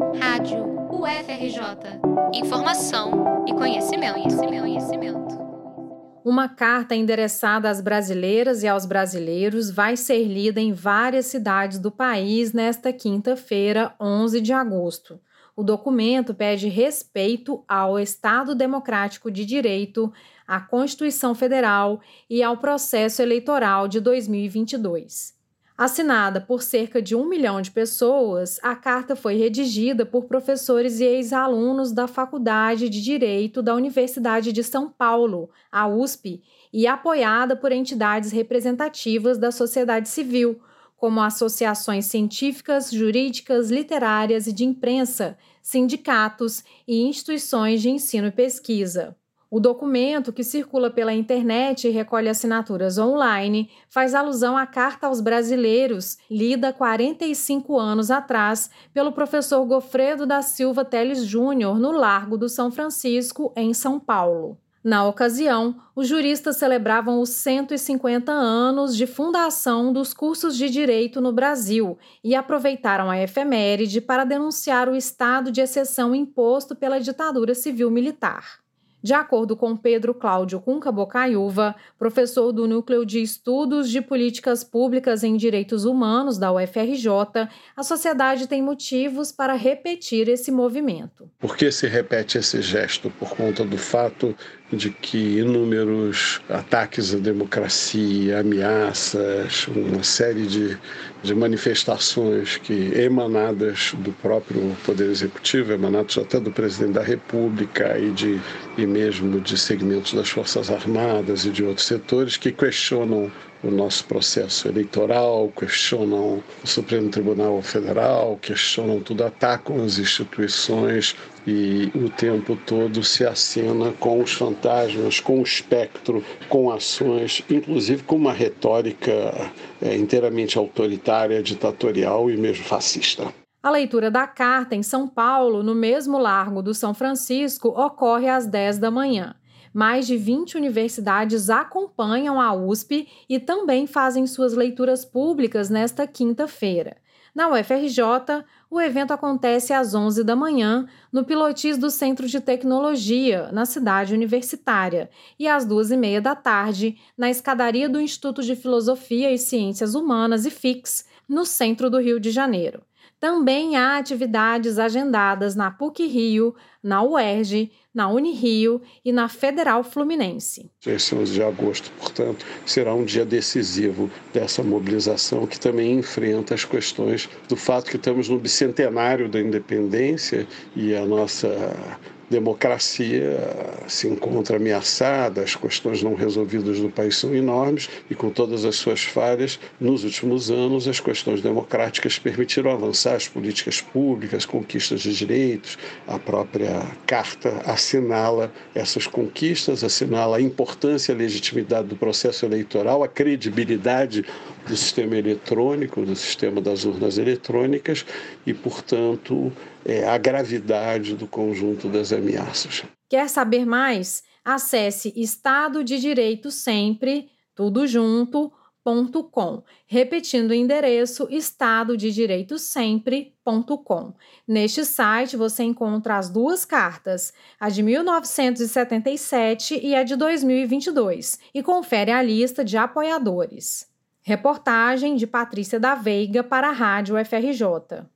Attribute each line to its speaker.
Speaker 1: Rádio UFRJ. Informação e conhecimento, conhecimento, conhecimento.
Speaker 2: Uma carta endereçada às brasileiras e aos brasileiros vai ser lida em várias cidades do país nesta quinta-feira, 11 de agosto. O documento pede respeito ao Estado Democrático de Direito, à Constituição Federal e ao processo eleitoral de 2022. Assinada por cerca de um milhão de pessoas, a carta foi redigida por professores e ex-alunos da Faculdade de Direito da Universidade de São Paulo, a USP, e apoiada por entidades representativas da sociedade civil, como associações científicas, jurídicas, literárias e de imprensa, sindicatos e instituições de ensino e pesquisa. O documento, que circula pela internet e recolhe assinaturas online, faz alusão à Carta aos Brasileiros, lida 45 anos atrás pelo professor Gofredo da Silva Teles Júnior no Largo do São Francisco, em São Paulo. Na ocasião, os juristas celebravam os 150 anos de fundação dos cursos de direito no Brasil e aproveitaram a efeméride para denunciar o estado de exceção imposto pela ditadura civil-militar. De acordo com Pedro Cláudio Cunca Bocaiúva, professor do Núcleo de Estudos de Políticas Públicas em Direitos Humanos da UFRJ, a sociedade tem motivos para repetir esse movimento.
Speaker 3: Por que se repete esse gesto? Por conta do fato de que inúmeros ataques à democracia, ameaças, uma série de, de manifestações que emanadas do próprio Poder Executivo, emanados até do Presidente da República e, de, e mesmo de segmentos das Forças Armadas e de outros setores que questionam o nosso processo eleitoral, questionam o Supremo Tribunal Federal, questionam tudo, atacam as instituições e o tempo todo se acena com os fantasmas, com o espectro, com ações, inclusive com uma retórica é, inteiramente autoritária, ditatorial e mesmo fascista.
Speaker 2: A leitura da carta em São Paulo, no mesmo Largo do São Francisco, ocorre às 10 da manhã. Mais de 20 universidades acompanham a USP e também fazem suas leituras públicas nesta quinta-feira. Na UFRJ, o evento acontece às 11 da manhã, no pilotis do Centro de Tecnologia, na cidade universitária, e às duas e meia da tarde, na escadaria do Instituto de Filosofia e Ciências Humanas, IFIX, no centro do Rio de Janeiro. Também há atividades agendadas na PUC Rio, na UERJ, na Unirio e na Federal Fluminense.
Speaker 3: Esse 11 de agosto, portanto, será um dia decisivo dessa mobilização que também enfrenta as questões do fato que estamos no bicentenário da independência e a nossa democracia se encontra ameaçada, as questões não resolvidas do país são enormes e, com todas as suas falhas, nos últimos anos, as questões democráticas permitiram avançar as políticas públicas, conquistas de direitos. A própria Carta assinala essas conquistas, assinala a importância e a legitimidade do processo eleitoral, a credibilidade do sistema eletrônico, do sistema das urnas eletrônicas e, portanto, é, a gravidade do conjunto das ameaças.
Speaker 2: Quer saber mais? Acesse Estado de Direito Sempre, tudo junto, Com, repetindo o endereço estado de direito sempre.com. Neste site você encontra as duas cartas, a de 1977 e a de 2022, e confere a lista de apoiadores. Reportagem de Patrícia da Veiga para a Rádio FRJ.